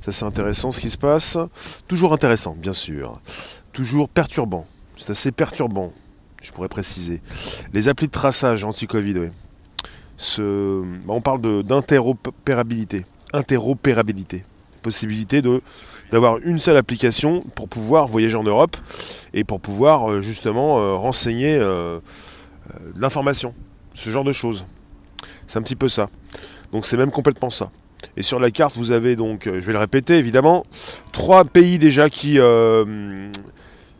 Ça c'est intéressant ce qui se passe. Toujours intéressant, bien sûr. Toujours perturbant. C'est assez perturbant, je pourrais préciser. Les applis de traçage anti-Covid, bah, on parle d'interopérabilité. Interopérabilité. Possibilité d'avoir une seule application pour pouvoir voyager en Europe et pour pouvoir euh, justement euh, renseigner euh, de l'information, ce genre de choses. C'est un petit peu ça. Donc c'est même complètement ça. Et sur la carte, vous avez donc, je vais le répéter évidemment, trois pays déjà qui,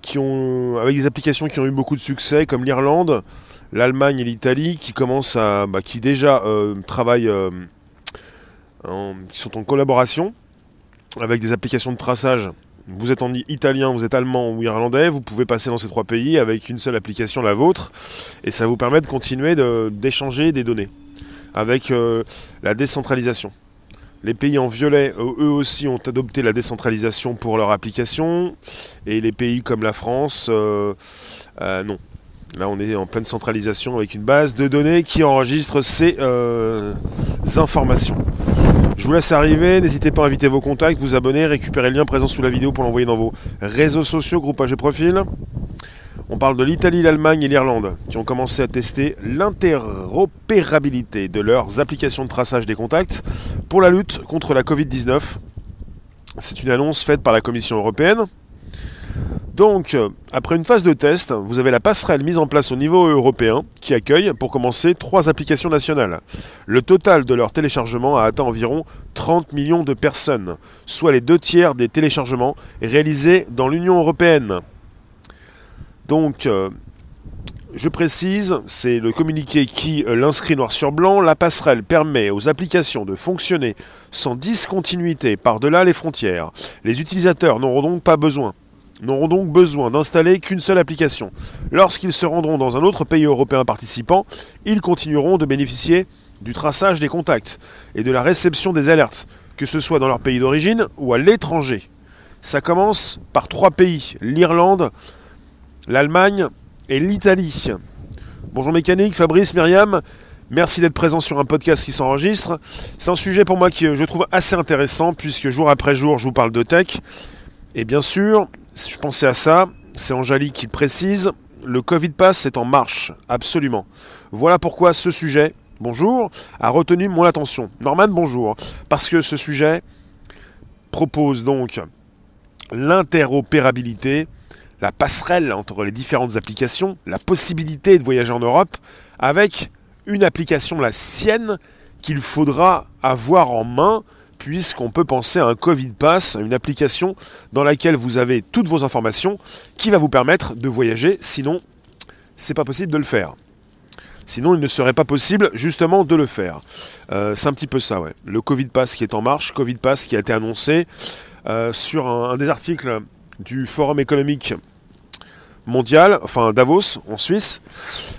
qui ont, avec des applications qui ont eu beaucoup de succès, comme l'Irlande, l'Allemagne et l'Italie, qui commencent à, bah, qui déjà travaillent, qui sont en collaboration avec des applications de traçage. Vous êtes en italien, vous êtes allemand ou irlandais, vous pouvez passer dans ces trois pays avec une seule application, la vôtre, et ça vous permet de continuer d'échanger des données avec euh, la décentralisation. Les pays en violet, eux aussi, ont adopté la décentralisation pour leur application, et les pays comme la France, euh, euh, non. Là, on est en pleine centralisation avec une base de données qui enregistre ces informations. Je vous laisse arriver, n'hésitez pas à inviter vos contacts, vous abonner, récupérer le lien présent sous la vidéo pour l'envoyer dans vos réseaux sociaux, groupages et profils. On parle de l'Italie, l'Allemagne et l'Irlande qui ont commencé à tester l'interopérabilité de leurs applications de traçage des contacts pour la lutte contre la Covid-19. C'est une annonce faite par la Commission européenne donc, après une phase de test, vous avez la passerelle mise en place au niveau européen qui accueille, pour commencer, trois applications nationales. Le total de leur téléchargement a atteint environ 30 millions de personnes, soit les deux tiers des téléchargements réalisés dans l'Union européenne. Donc, euh, je précise, c'est le communiqué qui euh, l'inscrit noir sur blanc. La passerelle permet aux applications de fonctionner sans discontinuité par-delà les frontières. Les utilisateurs n'auront donc pas besoin n'auront donc besoin d'installer qu'une seule application. Lorsqu'ils se rendront dans un autre pays européen participant, ils continueront de bénéficier du traçage des contacts et de la réception des alertes, que ce soit dans leur pays d'origine ou à l'étranger. Ça commence par trois pays, l'Irlande, l'Allemagne et l'Italie. Bonjour mécanique, Fabrice, Myriam, merci d'être présent sur un podcast qui s'enregistre. C'est un sujet pour moi qui je trouve assez intéressant puisque jour après jour je vous parle de tech. Et bien sûr, je pensais à ça, c'est Angélique qui le précise, le Covid Pass est en marche, absolument. Voilà pourquoi ce sujet, bonjour, a retenu mon attention. Norman, bonjour, parce que ce sujet propose donc l'interopérabilité, la passerelle entre les différentes applications, la possibilité de voyager en Europe avec une application, la sienne, qu'il faudra avoir en main puisqu'on peut penser à un Covid Pass, une application dans laquelle vous avez toutes vos informations qui va vous permettre de voyager, sinon c'est pas possible de le faire. Sinon, il ne serait pas possible justement de le faire. Euh, c'est un petit peu ça, ouais. Le Covid Pass qui est en marche, Covid Pass qui a été annoncé euh, sur un, des articles du Forum économique mondial, enfin Davos en Suisse,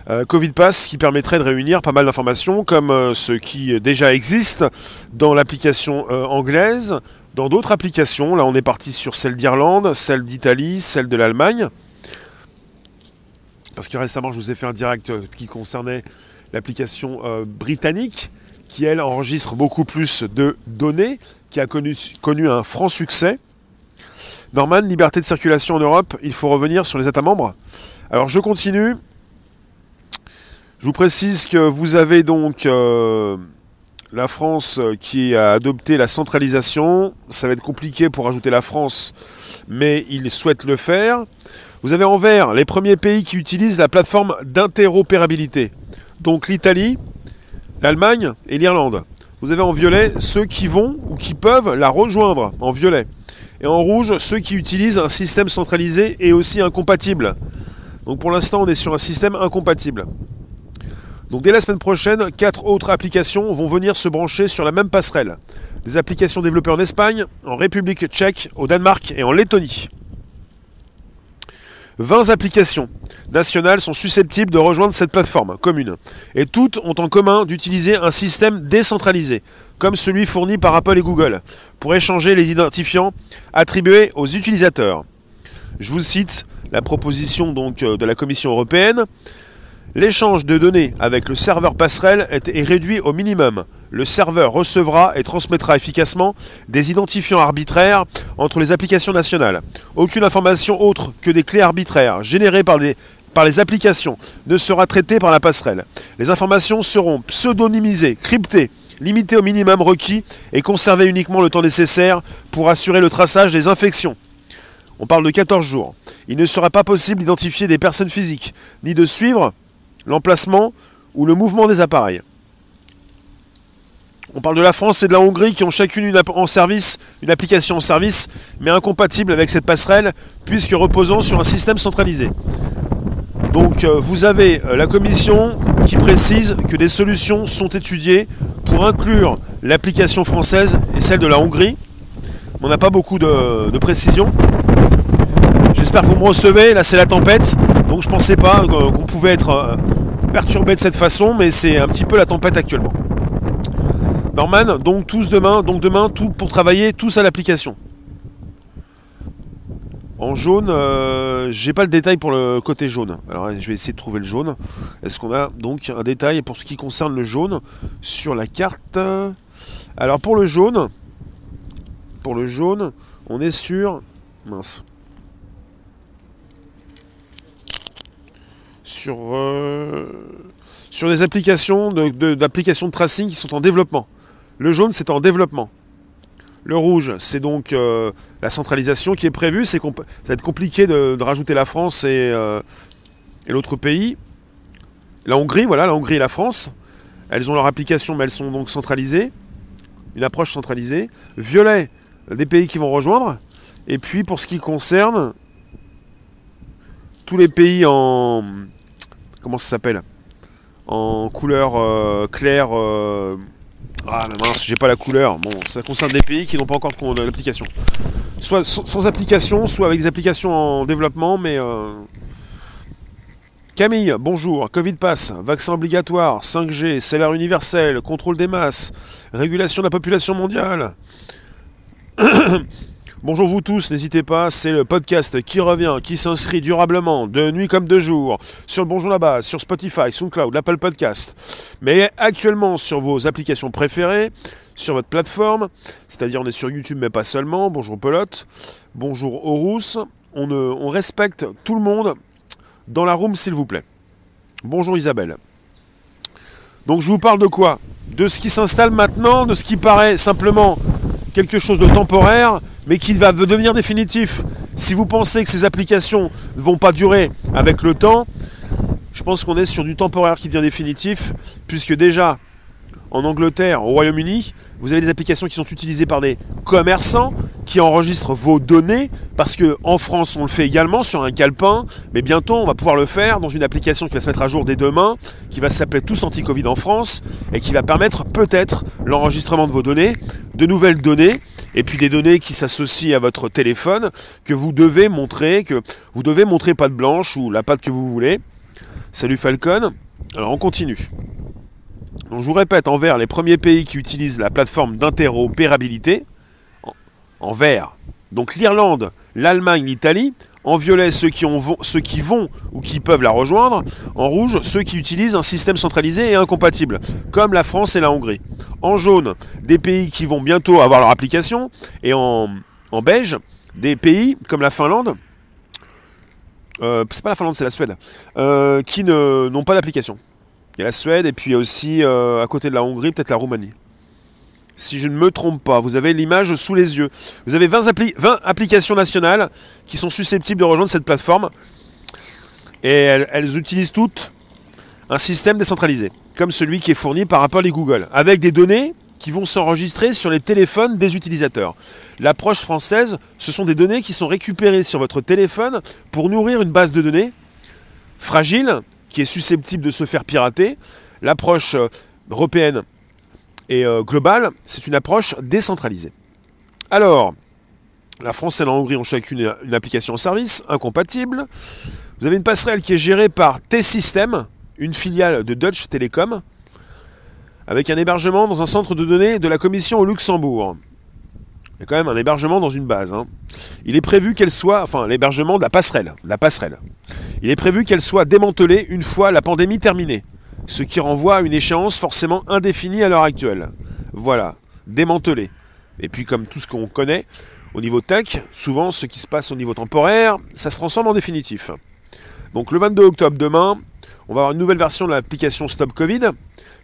euh, Covid Pass qui permettrait de réunir pas mal d'informations comme euh, ce qui déjà existe dans l'application euh, anglaise, dans d'autres applications. Là on est parti sur celle d'Irlande, celle d'Italie, celle de l'Allemagne. Parce que récemment je vous ai fait un direct qui concernait l'application britannique qui elle enregistre beaucoup plus de données, qui a connu, connu un franc succès. Norman, liberté de circulation en Europe, il faut revenir sur les États membres. Alors je continue. Je vous précise que vous avez donc euh, la France qui a adopté la centralisation. Ça va être compliqué pour ajouter la France, mais il souhaite le faire. Vous avez en vert les premiers pays qui utilisent la plateforme d'interopérabilité. Donc l'Italie, l'Allemagne et l'Irlande. Vous avez en violet ceux qui vont ou qui peuvent la rejoindre en violet. Et en rouge, ceux qui utilisent un système centralisé et aussi incompatible. Donc pour l'instant, on est sur un système incompatible. Donc dès la semaine prochaine, quatre autres applications vont venir se brancher sur la même passerelle. Des applications développées en Espagne, en République tchèque, au Danemark et en Lettonie. 20 applications nationales sont susceptibles de rejoindre cette plateforme commune. Et toutes ont en commun d'utiliser un système décentralisé, comme celui fourni par Apple et Google, pour échanger les identifiants attribués aux utilisateurs. Je vous cite la proposition euh, de la Commission européenne. L'échange de données avec le serveur passerelle est réduit au minimum. le serveur recevra et transmettra efficacement des identifiants arbitraires entre les applications nationales. Aucune information autre que des clés arbitraires générées par les applications ne sera traitée par la passerelle. Les informations seront pseudonymisées, cryptées, limitées au minimum requis et conservées uniquement le temps nécessaire pour assurer le traçage des infections. On parle de 14 jours. Il ne sera pas possible d'identifier des personnes physiques, ni de suivre l'emplacement ou le mouvement des appareils. On parle de la France et de la Hongrie qui ont chacune une, en service, une application en service, mais incompatible avec cette passerelle, puisque reposant sur un système centralisé. Donc euh, vous avez euh, la commission qui précise que des solutions sont étudiées pour inclure l'application française et celle de la Hongrie. On n'a pas beaucoup de, de précision. J'espère que vous me recevez. Là, c'est la tempête. Donc, je pensais pas euh, qu'on pouvait être perturbé de cette façon, mais c'est un petit peu la tempête actuellement. Norman, donc tous demain, donc demain, tout pour travailler, tous à l'application. En jaune, euh, j'ai pas le détail pour le côté jaune. Alors je vais essayer de trouver le jaune. Est-ce qu'on a donc un détail pour ce qui concerne le jaune sur la carte? Alors pour le jaune, pour le jaune, on est sur mince. Sur euh, sur des applications d'applications de, tracing qui sont en développement. Le jaune, c'est en développement. Le rouge, c'est donc euh, la centralisation qui est prévue. C'est ça va être compliqué de, rajouter la France euh, et, l'autre pays. La Hongrie, voilà, la Hongrie et la France. Elles ont leur application, mais elles sont donc centralisées. Une approche centralisée. Violet, des pays qui vont rejoindre. Et puis pour ce qui concerne tous les pays en. Comment ça s'appelle? En couleur euh, claire ah mais mince, j'ai pas la couleur. Bon, ça concerne des pays qui n'ont pas encore l'application. Soit sans application, soit avec des applications en développement, mais... Euh, Camille, bonjour. Covid pass, vaccin obligatoire, 5G, salaire universel, contrôle des masses, régulation de la population mondiale. Bonjour vous tous, n'hésitez pas, c'est le podcast qui revient, qui s'inscrit durablement, de nuit comme de jour, sur le Bonjour là-bas, sur Spotify, SoundCloud, l'Apple Podcast, mais actuellement sur vos applications préférées, sur votre plateforme, c'est-à-dire on est sur YouTube mais pas seulement, bonjour Pelote, bonjour Horus, on respecte tout le monde dans la room s'il vous plaît. Bonjour Isabelle. Donc je vous parle de quoi? De ce qui s'installe maintenant, de ce qui paraît simplement quelque chose de temporaire, mais qui va devenir définitif. Si vous pensez que ces applications ne vont pas durer avec le temps, je pense qu'on est sur du temporaire qui devient définitif, puisque déjà, en Angleterre, au Royaume-Uni, vous avez des applications qui sont utilisées par des commerçants qui enregistrent vos données, parce qu'en France, on le fait également sur un calepin, mais bientôt, on va pouvoir le faire dans une application qui va se mettre à jour dès demain, qui va s'appeler Tous Anti-Covid en France, et qui va permettre peut-être l'enregistrement de vos données, de nouvelles données, et puis des données qui s'associent à votre téléphone, que vous devez montrer, que vous devez montrer patte blanche ou la patte que vous voulez. Salut Falcon. Alors on continue. Donc je vous répète, en vert, les premiers pays qui utilisent la plateforme d'interopérabilité, en vert, donc l'Irlande, l'Allemagne, l'Italie, en violet, ceux qui, vont ou qui peuvent la rejoindre. En rouge, ceux qui utilisent un système centralisé et incompatible, comme la France et la Hongrie. En jaune, des pays qui vont bientôt avoir leur application. Et en, beige, des pays comme la Finlande. Euh, c'est pas la Finlande, c'est la Suède. Euh, qui n'ont pas d'application. La Suède et puis aussi euh, à côté de la Hongrie, peut-être la Roumanie si je ne me trompe pas. Vous avez l'image sous les yeux. Vous avez 20, applications nationales qui sont susceptibles de rejoindre cette plateforme. Et elles, utilisent toutes un système décentralisé, comme celui qui est fourni par Apple et Google, avec des données qui vont s'enregistrer sur les téléphones des utilisateurs. L'approche française, ce sont des données qui sont récupérées sur votre téléphone pour nourrir une base de données fragile, qui est susceptible de se faire pirater. L'approche euh, européenne et euh, global, c'est une approche décentralisée. Alors, la France et la Hongrie ont chacune une application en service incompatible. Vous avez une passerelle qui est gérée par T-System, une filiale de Deutsche Telekom, avec un hébergement dans un centre de données de la Commission au Luxembourg. Il y a quand même un hébergement dans une base. Hein. Il est prévu qu'elle soit, enfin l'hébergement de la passerelle, la passerelle. Il est prévu qu'elle soit démantelée une fois la pandémie terminée. ce qui renvoie à une échéance forcément indéfinie à l'heure actuelle. Voilà, démantelé. Et puis comme tout ce qu'on connaît, au niveau tech, souvent ce qui se passe au niveau temporaire, ça se transforme en définitif. Donc le 22 octobre demain, on va avoir une nouvelle version de l'application Stop Covid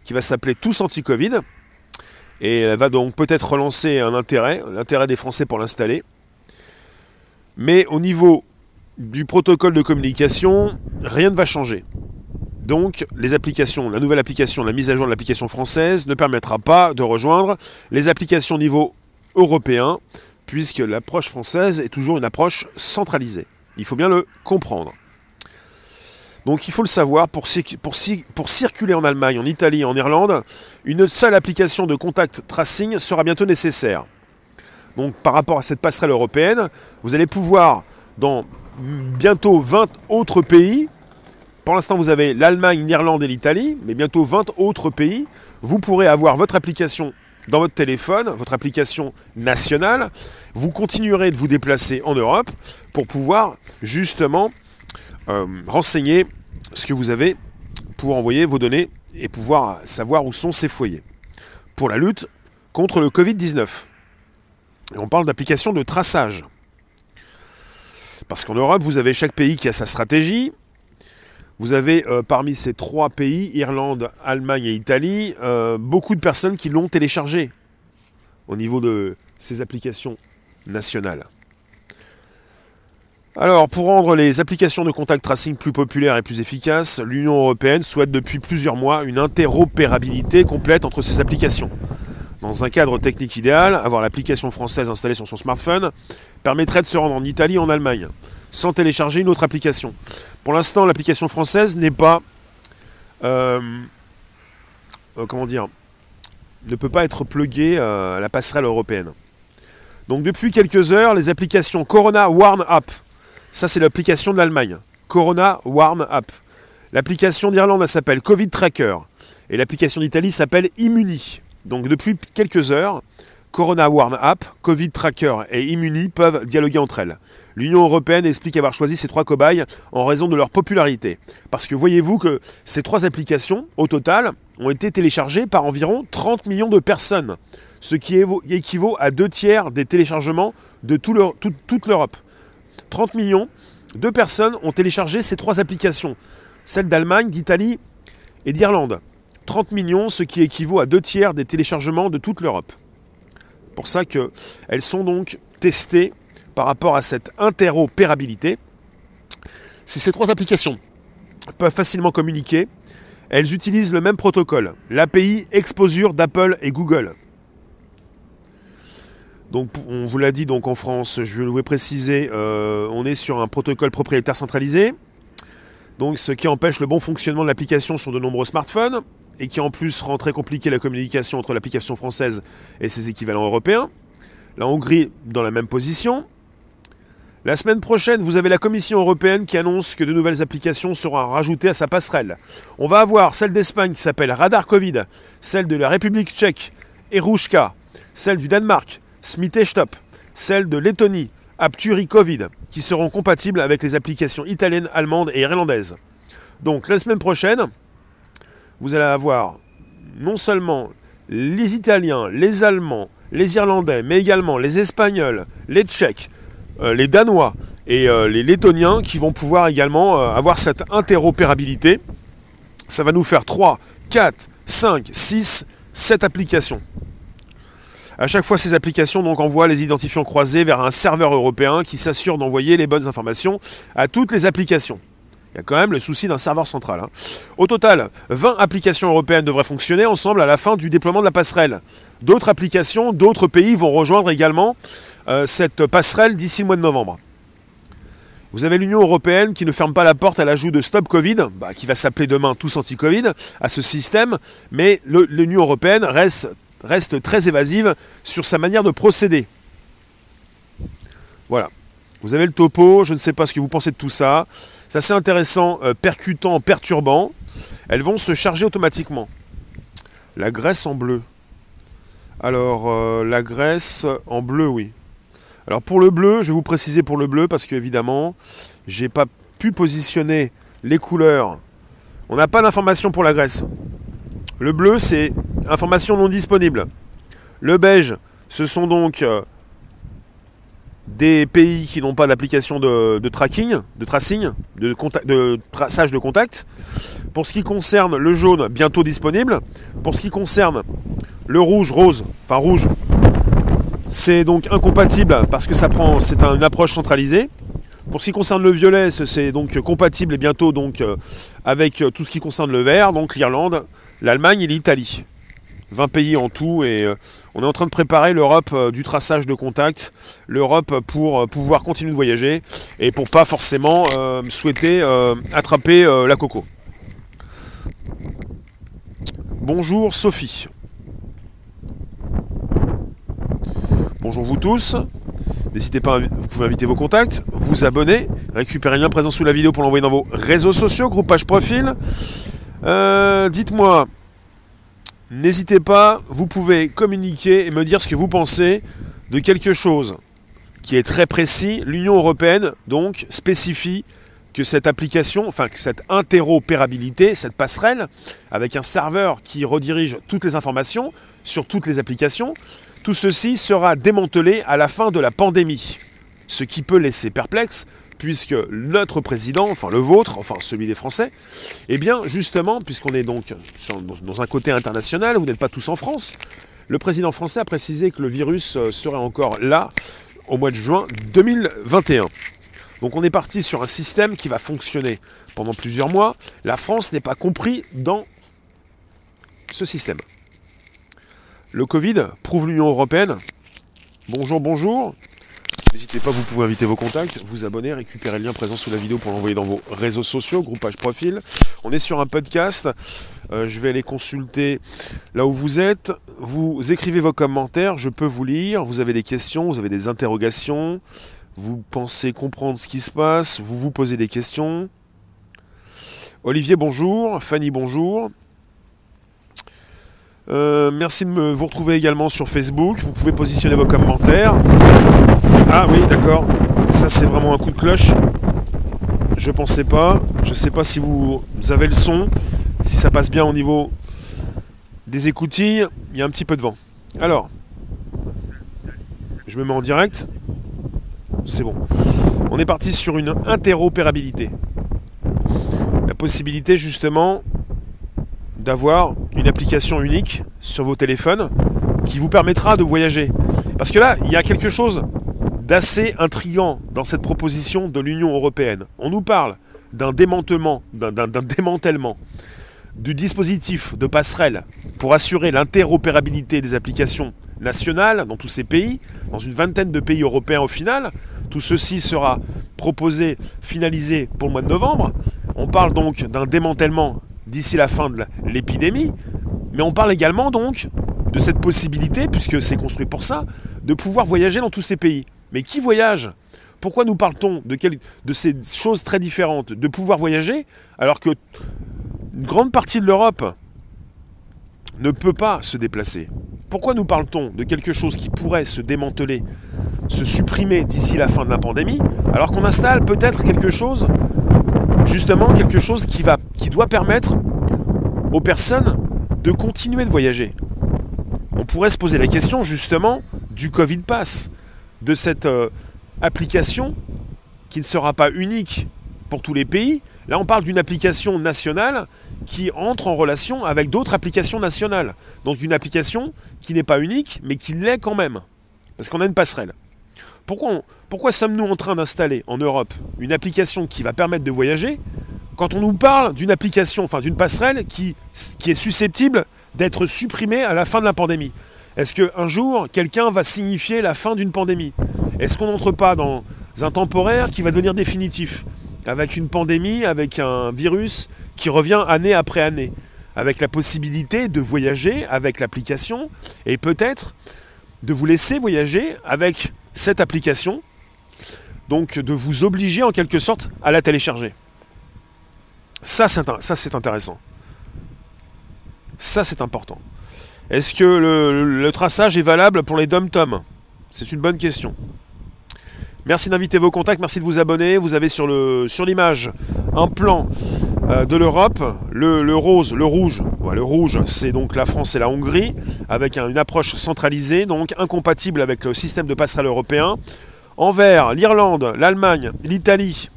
qui va s'appeler Tous Anti-Covid. Et elle va donc peut-être relancer un intérêt, l'intérêt des Français pour l'installer. Mais au niveau du protocole de communication, rien ne va changer. Donc, les applications, la nouvelle application, la mise à jour de l'application française ne permettra pas de rejoindre les applications au niveau européen, puisque l'approche française est toujours une approche centralisée. Il faut bien le comprendre. Donc il faut le savoir, pour, circuler en Allemagne, en Italie, en Irlande, une seule application de contact tracing sera bientôt nécessaire. Donc par rapport à cette passerelle européenne, vous allez pouvoir, dans bientôt 20 autres pays, pour l'instant vous avez l'Allemagne, l'Irlande et l'Italie, mais bientôt 20 autres pays, vous pourrez avoir votre application dans votre téléphone, votre application nationale, vous continuerez de vous déplacer en Europe pour pouvoir justement euh, renseigner ce que vous avez pour envoyer vos données et pouvoir savoir où sont ces foyers. Pour la lutte contre le Covid-19. Et on parle d'application de traçage. Parce qu'en Europe, vous avez chaque pays qui a sa stratégie. Vous avez euh, parmi ces trois pays, Irlande, Allemagne et Italie, euh, beaucoup de personnes qui l'ont téléchargé au niveau de ces applications nationales. Alors, pour rendre les applications de contact tracing plus populaires et plus efficaces, l'Union européenne souhaite depuis plusieurs mois une interopérabilité complète entre ces applications. Dans un cadre technique idéal, avoir l'application française installée sur son smartphone permettrait de se rendre en Italie et en Allemagne, sans télécharger une autre application. Pour l'instant, l'application française n'est pas... Euh, euh, comment dire ne peut pas être pluguée euh, à la passerelle européenne. Donc depuis quelques heures, les applications Corona Warn App ça, c'est l'application de l'Allemagne. Corona Warn App. L'application d'Irlande, elle s'appelle Covid Tracker. Et l'application d'Italie s'appelle Immuni. Donc depuis quelques heures, Corona Warn App, Covid Tracker et Immuni peuvent dialoguer entre elles. L'Union européenne explique avoir choisi ces trois cobayes en raison de leur popularité. Parce que voyez-vous que ces trois applications, au total, ont été téléchargées par environ 30 millions de personnes, ce qui équivaut à deux tiers des téléchargements de toute l'Europe. 30 millions de personnes ont téléchargé ces trois applications, celles d'Allemagne, d'Italie et d'Irlande. 30 millions, ce qui équivaut à deux tiers des téléchargements de toute l'Europe. Pour ça qu'elles sont donc testées par rapport à cette interopérabilité. Si ces trois applications peuvent facilement communiquer, elles utilisent le même protocole, l'API Exposure d'Apple et Google. Donc on vous l'a dit donc en France, je vais préciser, euh, on est sur un protocole propriétaire centralisé. Donc ce qui empêche le bon fonctionnement de l'application sur de nombreux smartphones et qui en plus rend très compliqué la communication entre l'application française et ses équivalents européens. La Hongrie dans la même position. La semaine prochaine, vous avez la Commission européenne qui annonce que de nouvelles applications seront rajoutées à sa passerelle. On va avoir celle d'Espagne qui s'appelle Radar Covid, celle de la République tchèque, Erushka, celle du Danemark, Stop, celle de Lettonie, Apturi Covid, qui seront compatibles avec les applications italiennes, allemandes et irlandaises. Donc la semaine prochaine, vous allez avoir non seulement les Italiens, les Allemands, les Irlandais, mais également les Espagnols, les Tchèques, euh, les Danois et euh, les Lettoniens qui vont pouvoir également euh, avoir cette interopérabilité. Ça va nous faire 3, 4, 5, 6, 7 applications. À chaque fois, ces applications donc envoient les identifiants croisés vers un serveur européen qui s'assure d'envoyer les bonnes informations à toutes les applications. Il y a quand même le souci d'un serveur central. Hein. Au total, 20 applications européennes devraient fonctionner ensemble à la fin du déploiement de la passerelle. D'autres applications, d'autres pays vont rejoindre également euh, cette passerelle d'ici le mois de novembre. Vous avez l'Union européenne qui ne ferme pas la porte à l'ajout de Stop Covid, bah, qui va s'appeler demain Tous Anti-Covid, à ce système, mais l'Union européenne reste reste très évasive sur sa manière de procéder. Voilà. Vous avez le topo, je ne sais pas ce que vous pensez de tout ça. C'est assez intéressant, euh, percutant, perturbant. Elles vont se charger automatiquement. La graisse en bleu. Alors, euh, la graisse en bleu, oui. Alors pour le bleu, je vais vous préciser pour le bleu parce qu'évidemment, j'ai pas pu positionner les couleurs On n'a pas d'information pour la Grèce. Le bleu, c'est information non disponible. Le beige, ce sont donc euh, des pays qui n'ont pas d'application de, tracking, de tracing, de, traçage de contact. Pour ce qui concerne le jaune, bientôt disponible. Pour ce qui concerne le rouge, rose, enfin rouge, c'est donc incompatible parce que ça prend, c'est une approche centralisée. Pour ce qui concerne le violet, c'est donc compatible et bientôt donc euh, avec tout ce qui concerne le vert, donc l'Irlande, l'Allemagne et l'Italie. 20 pays en tout et euh, on est en train de préparer l'Europe euh, du traçage de contact, l'Europe pour euh, pouvoir continuer de voyager et pour pas forcément souhaiter attraper la coco. Bonjour Sophie. Bonjour vous tous. N'hésitez pas, vous pouvez inviter vos contacts, vous abonner, récupérer le lien présent sous la vidéo pour l'envoyer dans vos réseaux sociaux, groupe page profil. Dites-moi, N'hésitez pas, vous pouvez communiquer et me dire ce que vous pensez de quelque chose qui est très précis. L'Union européenne, donc, spécifie que cette application, enfin que cette interopérabilité, cette passerelle, avec un serveur qui redirige toutes les informations sur toutes les applications, tout ceci sera démantelé à la fin de la pandémie. Ce qui peut laisser perplexe puisque notre président, enfin le vôtre, enfin celui des Français, eh bien justement, puisqu'on est donc dans un côté international, vous n'êtes pas tous en France, le président français a précisé que le virus euh, serait encore là au mois de juin 2021. Donc on est parti sur un système qui va fonctionner pendant plusieurs mois. La France n'est pas compris dans ce système. Le Covid prouve l'Union européenne. Bonjour, bonjour. N'hésitez pas, vous pouvez inviter vos contacts, vous abonner, récupérer le lien présent sous la vidéo pour l'envoyer dans vos réseaux sociaux, groupage profil. On est sur un podcast. Euh, je vais aller consulter là où vous êtes. Vous écrivez vos commentaires, je peux vous lire. Vous avez des questions, vous avez des interrogations. Vous pensez comprendre ce qui se passe, vous vous posez des questions. Olivier, bonjour. Fanny, bonjour. Euh, merci de me, vous retrouver également sur Facebook. Vous pouvez positionner vos commentaires. Ah oui, d'accord. Ça, c'est vraiment un coup de cloche. Je pensais pas. Je sais pas si vous avez le son, si ça passe bien au niveau des écoutilles. Il y a un petit peu de vent. Alors, je me mets en direct. C'est bon. On est parti sur une interopérabilité. La possibilité justement d'avoir une application unique sur vos téléphones qui vous permettra de voyager. Parce que là, il y a quelque chose d'assez intrigant dans cette proposition de l'Union européenne. On nous parle d'un démantèlement, d'un démantèlement du dispositif de passerelle pour assurer l'interopérabilité des applications nationales dans tous ces pays, dans une vingtaine de pays européens au final. Tout ceci sera proposé, finalisé pour le mois de novembre. On parle donc d'un démantèlement d'ici la fin de l'épidémie, mais on parle également donc de cette possibilité, puisque c'est construit pour ça, de pouvoir voyager dans tous ces pays. Mais qui voyage? Pourquoi nous parle-t-on de, ces choses très différentes? De pouvoir voyager alors que une grande partie de l'Europe ne peut pas se déplacer. Pourquoi nous parle-t-on de quelque chose qui pourrait se démanteler, se supprimer d'ici la fin de la pandémie, alors qu'on installe peut-être quelque chose, justement quelque chose qui, va, qui doit permettre aux personnes de continuer de voyager? On pourrait se poser la question justement du Covid Pass, de cette euh, application qui ne sera pas unique pour tous les pays. Là, on parle d'une application nationale qui entre en relation avec d'autres applications nationales. Donc une application qui n'est pas unique, mais qui l'est quand même. Parce qu'on a une passerelle. Pourquoi, sommes-nous en train d'installer en Europe une application qui va permettre de voyager quand on nous parle d'une application, enfin d'une passerelle qui est susceptible d'être supprimée à la fin de la pandémie? Est-ce qu'un jour, quelqu'un va signifier la fin d'une pandémie? Est-ce qu'on n'entre pas dans un temporaire qui va devenir définitif? Avec une pandémie, avec un virus qui revient année après année, avec la possibilité de voyager avec l'application et peut-être de vous laisser voyager avec cette application, donc de vous obliger en quelque sorte à la télécharger. Ça, c'est intéressant. Ça, c'est important. Est-ce que le, traçage est valable pour les dom-tom? C'est une bonne question. Merci d'inviter vos contacts, merci de vous abonner. Vous avez sur l'image un plan euh, de l'Europe, le, rose, le rouge, le rouge, c'est donc la France et la Hongrie, avec une approche centralisée, donc incompatible avec le système de passerelle européen. En vert, l'Irlande, l'Allemagne, l'Italie,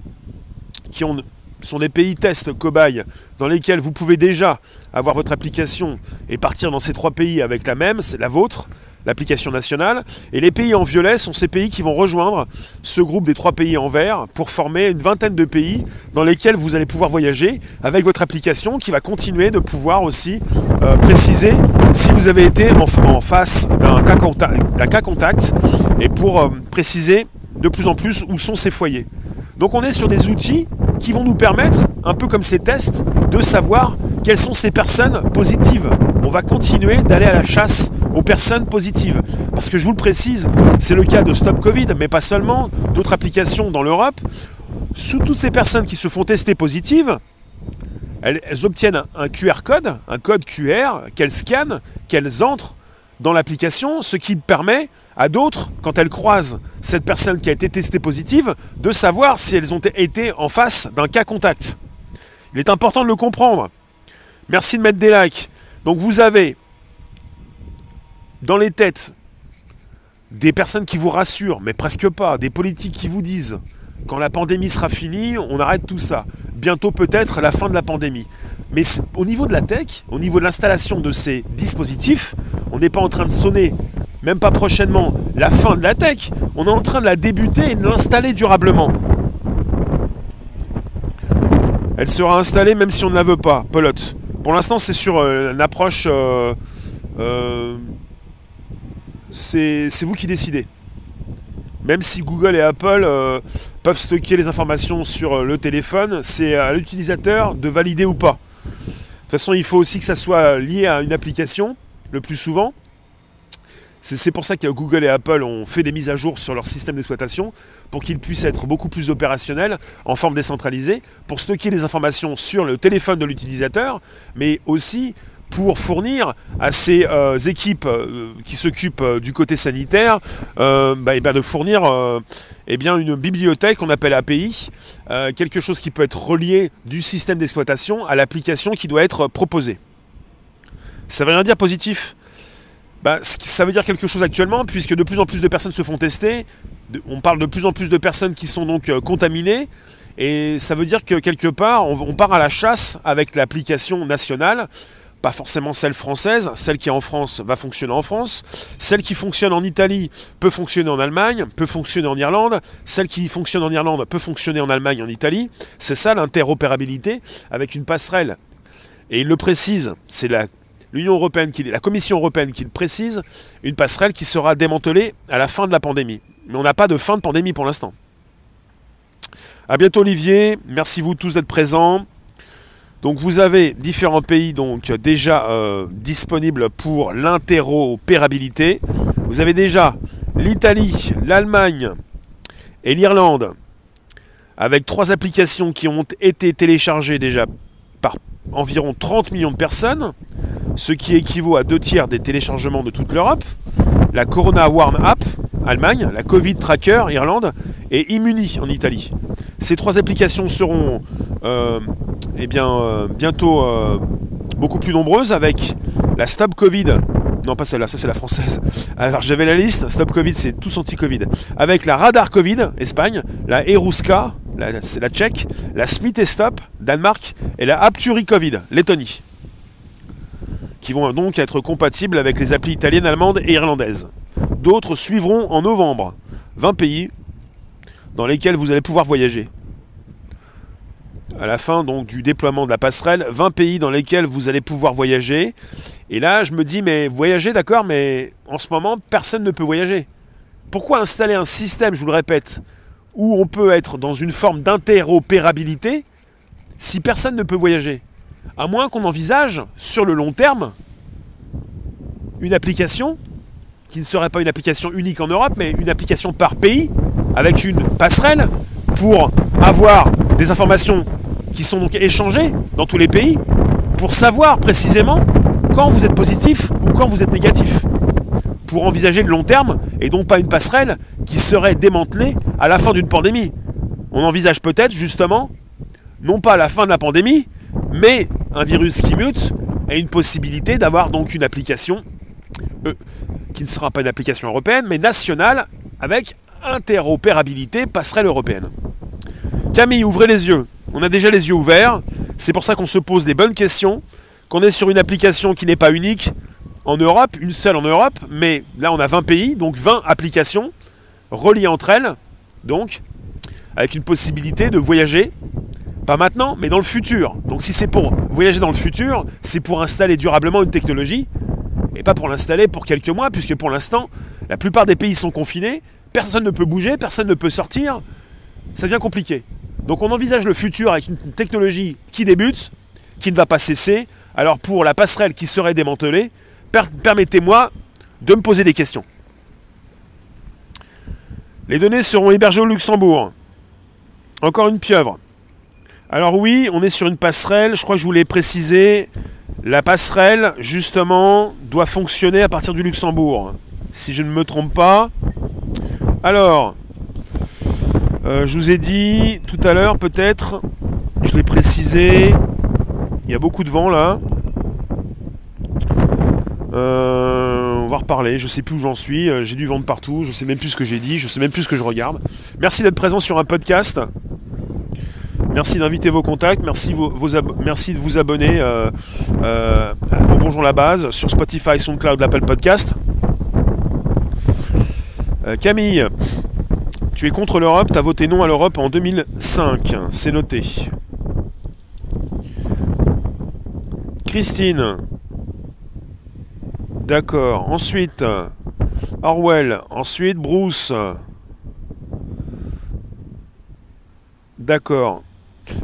qui ont sont des pays test cobayes dans lesquels vous pouvez déjà avoir votre application et partir dans ces trois pays avec la même, c'est la vôtre, l'application nationale. Et les pays en violet sont ces pays qui vont rejoindre ce groupe des trois pays en vert pour former une vingtaine de pays dans lesquels vous allez pouvoir voyager avec votre application qui va continuer de pouvoir aussi euh, préciser si vous avez été en, face d'un cas, cas, contact et pour euh, préciser de plus en plus où sont ces foyers. Donc on est sur des outils qui vont nous permettre, un peu comme ces tests, de savoir quelles sont ces personnes positives. On va continuer d'aller à la chasse aux personnes positives. Parce que je vous le précise, c'est le cas de Stop Covid, mais pas seulement, d'autres applications dans l'Europe. Sous toutes ces personnes qui se font tester positives, elles, elles obtiennent un QR code, un code QR qu'elles scannent, qu'elles entrent dans l'application, ce qui permet à d'autres, quand elles croisent cette personne qui a été testée positive, de savoir si elles ont été en face d'un cas contact. Il est important de le comprendre. Merci de mettre des likes. Donc vous avez dans les têtes des personnes qui vous rassurent, mais presque pas, des politiques qui vous disent quand la pandémie sera finie, on arrête tout ça. Bientôt peut-être la fin de la pandémie. Mais au niveau de la tech, au niveau de l'installation de ces dispositifs, on n'est pas en train de sonner même pas prochainement, la fin de la tech. On est en train de la débuter et de l'installer durablement. Elle sera installée même si on ne la veut pas, pelote. Pour l'instant, c'est sur euh, une approche. Euh, euh, c'est vous qui décidez. Même si Google et Apple peuvent stocker les informations sur le téléphone, c'est à l'utilisateur de valider ou pas. De toute façon, il faut aussi que ça soit lié à une application, le plus souvent. C'est pour ça que Google et Apple ont fait des mises à jour sur leur système d'exploitation pour qu'ils puissent être beaucoup plus opérationnels en forme décentralisée, pour stocker les informations sur le téléphone de l'utilisateur, mais aussi pour fournir à ces euh, équipes euh, qui s'occupent euh, du côté sanitaire bah, et ben de fournir eh une bibliothèque qu'on appelle API, quelque chose qui peut être relié du système d'exploitation à l'application qui doit être proposée. Ça veut rien dire positif? Bah, ça veut dire quelque chose actuellement, puisque de plus en plus de personnes se font tester. On parle de plus en plus de personnes qui sont donc euh, contaminées. Et ça veut dire que quelque part, on, part à la chasse avec l'application nationale. Pas forcément celle française, celle qui est en France va fonctionner en France, celle qui fonctionne en Italie peut fonctionner en Allemagne, peut fonctionner en Irlande, celle qui fonctionne en Irlande peut fonctionner en Allemagne et en Italie. C'est ça l'interopérabilité avec une passerelle. Et il le précise, c'est la l'Union européenne, la Commission européenne qui le précise, une passerelle qui sera démantelée à la fin de la pandémie. Mais on n'a pas de fin de pandémie pour l'instant. A bientôt Olivier, merci vous tous d'être présents. Donc vous avez différents pays donc déjà euh, disponibles pour l'interopérabilité. Vous avez déjà l'Italie, l'Allemagne et l'Irlande avec trois applications qui ont été téléchargées déjà par environ 30 millions de personnes ce qui équivaut à deux tiers des téléchargements de toute l'Europe, la Corona Warn App, Allemagne, la Covid Tracker, Irlande, et Immuni en Italie. Ces trois applications seront euh, eh bien, euh, bientôt euh, beaucoup plus nombreuses avec la Stop Covid. Non, pas celle-là, ça c'est la française. Alors j'avais la liste, Stop Covid c'est tous anti-Covid. Avec la Radar Covid, Espagne, la Eruska, la, la tchèque, la Smith et Stop, Danemark, et la Apturi Covid, Lettonie qui vont donc être compatibles avec les applis italiennes, allemandes et irlandaises. D'autres suivront en novembre. 20 pays dans lesquels vous allez pouvoir voyager. À la fin donc du déploiement de la passerelle, 20 pays dans lesquels vous allez pouvoir voyager. Et là, je me dis, mais voyager, d'accord, mais en ce moment, personne ne peut voyager. Pourquoi installer un système, je vous le répète, où on peut être dans une forme d'interopérabilité si personne ne peut voyager à moins qu'on envisage, sur le long terme, une application qui ne serait pas une application unique en Europe, mais une application par pays, avec une passerelle pour avoir des informations qui sont donc échangées dans tous les pays, pour savoir précisément quand vous êtes positif ou quand vous êtes négatif. Pour envisager le long terme, et donc pas une passerelle qui serait démantelée à la fin d'une pandémie. On envisage peut-être justement, non pas la fin de la pandémie, Mais un virus qui mute a une possibilité d'avoir donc une application euh, qui ne sera pas une application européenne, mais nationale avec interopérabilité passerelle européenne. Camille, ouvrez les yeux. On a déjà les yeux ouverts. C'est pour ça qu'on se pose des bonnes questions, qu'on est sur une application qui n'est pas unique en Europe, une seule en Europe, mais là on a 20 pays, donc 20 applications reliées entre elles, donc avec une possibilité de voyager, pas maintenant, mais dans le futur. Donc si c'est pour voyager dans le futur, c'est pour installer durablement une technologie, et pas pour l'installer pour quelques mois, puisque pour l'instant, la plupart des pays sont confinés, personne ne peut bouger, personne ne peut sortir, ça devient compliqué. Donc on envisage le futur avec une technologie qui débute, qui ne va pas cesser. Alors pour la passerelle qui serait démantelée, permettez-moi de me poser des questions. Les données seront hébergées au Luxembourg. Encore une pieuvre. Alors oui, on est sur une passerelle, je crois que je vous l'ai précisé. La passerelle, justement, doit fonctionner à partir du Luxembourg. Si je ne me trompe pas. Alors, euh, je vous ai dit tout à l'heure, peut-être, je l'ai précisé, il y a beaucoup de vent là. Euh, on va reparler, je sais plus où j'en suis, euh, j'ai du vent de partout, je sais même plus ce que j'ai dit, je sais même plus ce que je regarde. Merci d'être présent sur un podcast. Merci d'inviter vos contacts, merci, de vous abonner Bonjour la base sur Spotify, SoundCloud, l'Apple Podcast. Camille, tu es contre l'Europe, tu as voté non à l'Europe en 2005. C'est noté. Christine. D'accord. Ensuite, Orwell. Ensuite, Bruce. D'accord.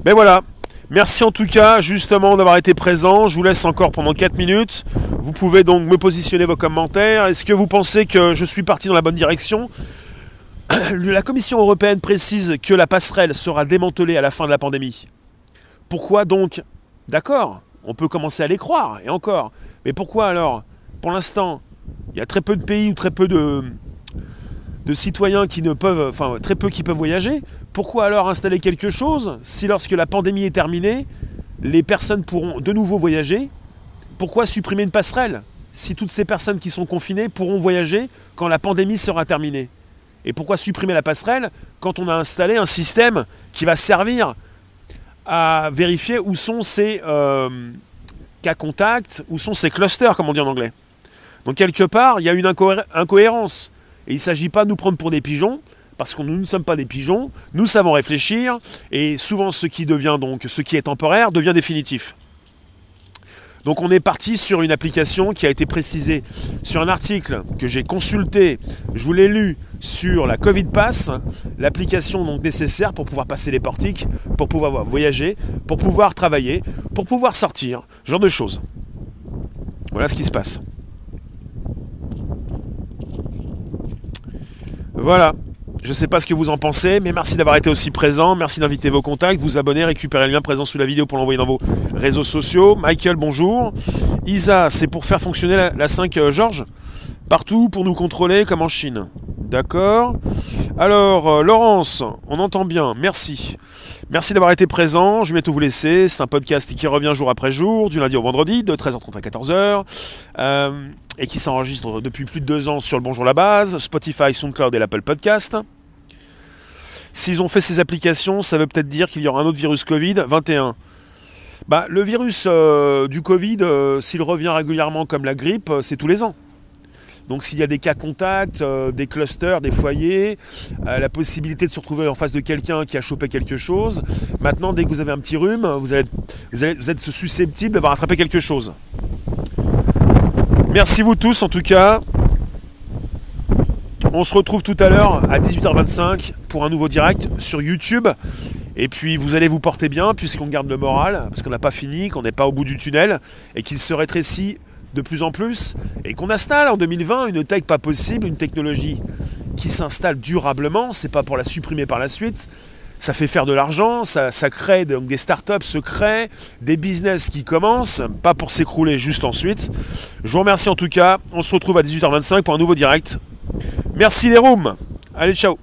Ben voilà. Merci en tout cas justement d'avoir été présent. Je vous laisse encore pendant 4 minutes. Vous pouvez donc me positionner vos commentaires. Est-ce que vous pensez que je suis parti dans la bonne direction? La Commission européenne précise que la passerelle sera démantelée à la fin de la pandémie. Pourquoi donc? D'accord, on peut commencer à les croire, et encore. Mais pourquoi alors? Pour l'instant, il y a très peu de pays ou très peu de, citoyens qui ne peuvent, enfin très peu qui peuvent voyager. Pourquoi alors installer quelque chose si lorsque la pandémie est terminée, les personnes pourront de nouveau voyager? Pourquoi supprimer une passerelle si toutes ces personnes qui sont confinées pourront voyager quand la pandémie sera terminée? Et pourquoi supprimer la passerelle quand on a installé un système qui va servir à vérifier où sont ces euh, cas contacts, où sont ces clusters, comme on dit en anglais? Donc quelque part, il y a une incohérence. Et il ne s'agit pas de nous prendre pour des pigeons, parce que nous ne sommes pas des pigeons, nous savons réfléchir, et souvent ce qui devient donc, ce qui est temporaire, devient définitif. Donc on est parti sur une application qui a été précisée sur un article que j'ai consulté, je vous l'ai lu sur la Covid Pass, l'application donc nécessaire pour pouvoir passer les portiques, pour pouvoir voyager, pour pouvoir travailler, pour pouvoir sortir, ce genre de choses. Voilà ce qui se passe. Voilà. Je ne sais pas ce que vous en pensez, mais merci d'avoir été aussi présent. Merci d'inviter vos contacts, vous abonner, récupérer le lien présent sous la vidéo pour l'envoyer dans vos réseaux sociaux. Michael, bonjour. Isa, c'est pour faire fonctionner la, 5 euh, Georges Partout pour nous contrôler comme en Chine. D'accord. Alors, euh, Laurence, on entend bien. Merci. Merci d'avoir été présent. Je vais bientôt vous laisser. C'est un podcast qui revient jour après jour, du lundi au vendredi, de 13h30 à 14h. Euh, et qui s'enregistre depuis plus de deux ans sur le Bonjour la Base, Spotify, SoundCloud et l'Apple Podcast. S'ils ont fait ces applications, ça veut peut-être dire qu'il y aura un autre virus Covid 21. Bah, le virus euh, du Covid, euh, s'il revient régulièrement comme la grippe, c'est tous les ans. Donc s'il y a des cas contacts, des clusters, des foyers, la possibilité de se retrouver en face de quelqu'un qui a chopé quelque chose, maintenant dès que vous avez un petit rhume, vous, vous êtes susceptible d'avoir attrapé quelque chose. Merci vous tous en tout cas. On se retrouve tout à l'heure à 18h25 pour un nouveau direct sur YouTube. Et puis vous allez vous porter bien puisqu'on garde le moral, parce qu'on n'a pas fini, qu'on n'est pas au bout du tunnel, et qu'il se rétrécit de plus en plus, et qu'on installe en 2020 une tech pas possible, une technologie qui s'installe durablement, c'est pas pour la supprimer par la suite, ça fait faire de l'argent, ça, crée donc des startups se des business qui commencent, pas pour s'écrouler juste ensuite. Je vous remercie en tout cas. On se retrouve à 18h25 pour un nouveau direct. Merci les rooms. Allez, ciao.